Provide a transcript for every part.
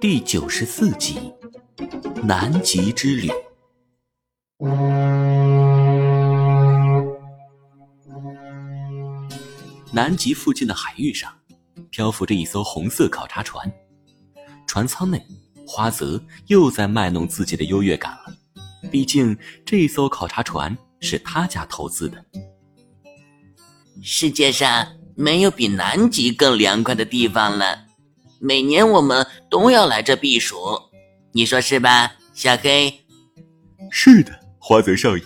第九十四集《南极之旅》。南极附近的海域上，漂浮着一艘红色考察船。船舱内，花泽又在卖弄自己的优越感了。毕竟，这艘考察船是他家投资的。世界上没有比南极更凉快的地方了。每年我们都要来这避暑，你说是吧，小黑？是的，花泽少爷。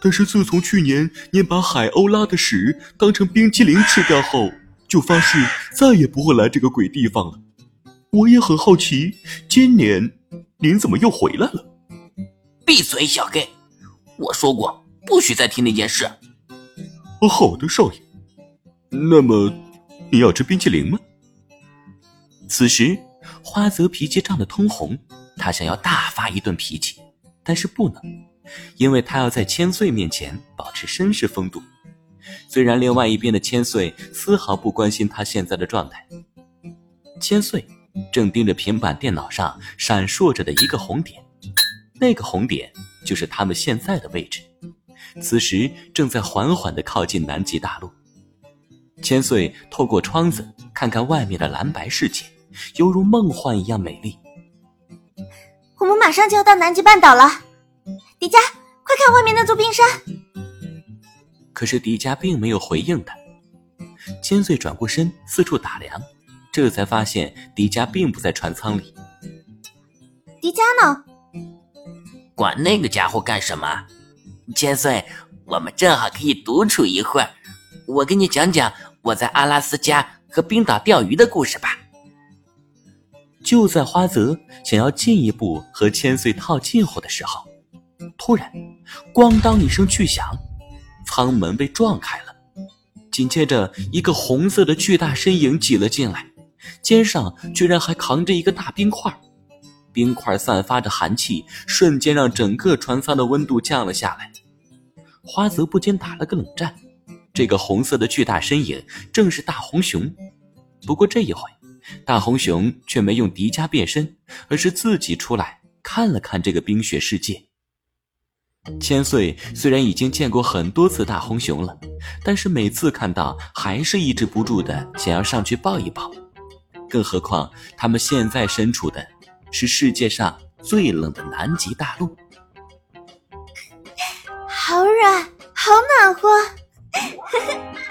但是自从去年您把海鸥拉的屎当成冰淇淋吃掉后，就发誓再也不会来这个鬼地方了。我也很好奇，今年您怎么又回来了？闭嘴，小黑！我说过不许再提那件事。哦，好的，少爷。那么，你要吃冰淇淋吗？此时，花泽脾气涨得通红，他想要大发一顿脾气，但是不能。因为他要在千岁面前保持绅士风度，虽然另外一边的千岁丝毫不关心他现在的状态。千岁正盯着平板电脑上闪烁着的一个红点，那个红点就是他们现在的位置，此时正在缓缓地靠近南极大陆。千岁透过窗子看看外面的蓝白世界，犹如梦幻一样美丽。我们马上就要到南极半岛了。迪迦，快看外面那座冰山！可是迪迦并没有回应他。千岁转过身，四处打量，这才发现迪迦并不在船舱里。迪迦呢？管那个家伙干什么？千岁，我们正好可以独处一会儿。我给你讲讲我在阿拉斯加和冰岛钓鱼的故事吧。就在花泽想要进一步和千岁套近乎的时候。突然，咣当一声巨响，舱门被撞开了。紧接着，一个红色的巨大身影挤了进来，肩上居然还扛着一个大冰块。冰块散发着寒气，瞬间让整个船舱的温度降了下来。花泽不禁打了个冷战。这个红色的巨大身影正是大红熊。不过这一回，大红熊却没用迪迦变身，而是自己出来看了看这个冰雪世界。千岁虽然已经见过很多次大红熊了，但是每次看到还是抑制不住的想要上去抱一抱。更何况他们现在身处的是世界上最冷的南极大陆，好软，好暖和。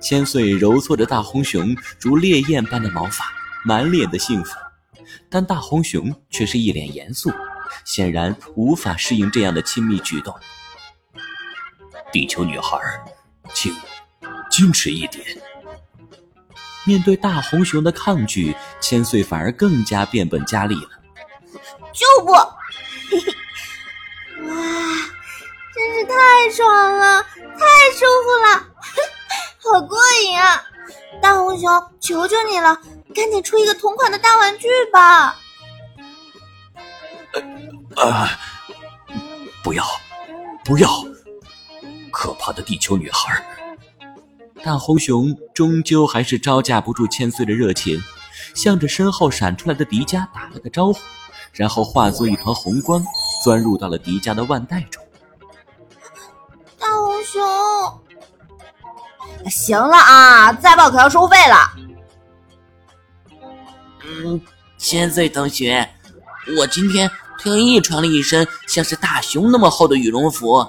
千岁揉搓着大红熊如烈焰般的毛发，满脸的幸福，但大红熊却是一脸严肃。显然无法适应这样的亲密举动。地球女孩，请矜持一点。面对大红熊的抗拒，千岁反而更加变本加厉了。就不！哇，真是太爽了，太熊，求求你了，赶紧出一个同款的大玩具吧！啊！不要，不要！可怕的地球女孩！大红熊终究还是招架不住千岁的热情，向着身后闪出来的迪迦打了个招呼，然后化作一团红光，钻入到了迪迦的腕带中。大红熊，行了啊，再抱可要收费了。嗯，千岁同学，我今天。特意穿了一身像是大熊那么厚的羽绒服，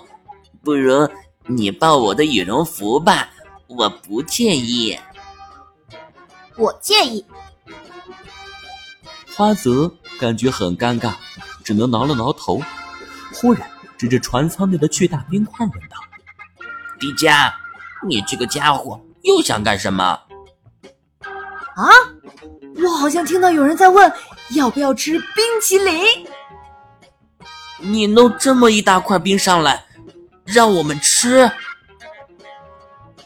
不如你抱我的羽绒服吧，我不介意。我介意。花泽感觉很尴尬，只能挠了挠头。忽然指着船舱内的巨大冰块问道：“迪迦，你这个家伙又想干什么？”啊！我好像听到有人在问要不要吃冰淇淋。你弄这么一大块冰上来，让我们吃？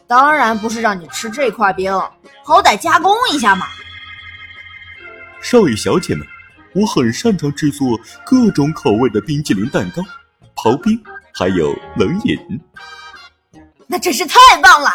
当然不是让你吃这块冰，好歹加工一下嘛。少爷小姐们，我很擅长制作各种口味的冰淇淋蛋糕、刨冰，还有冷饮。那真是太棒了！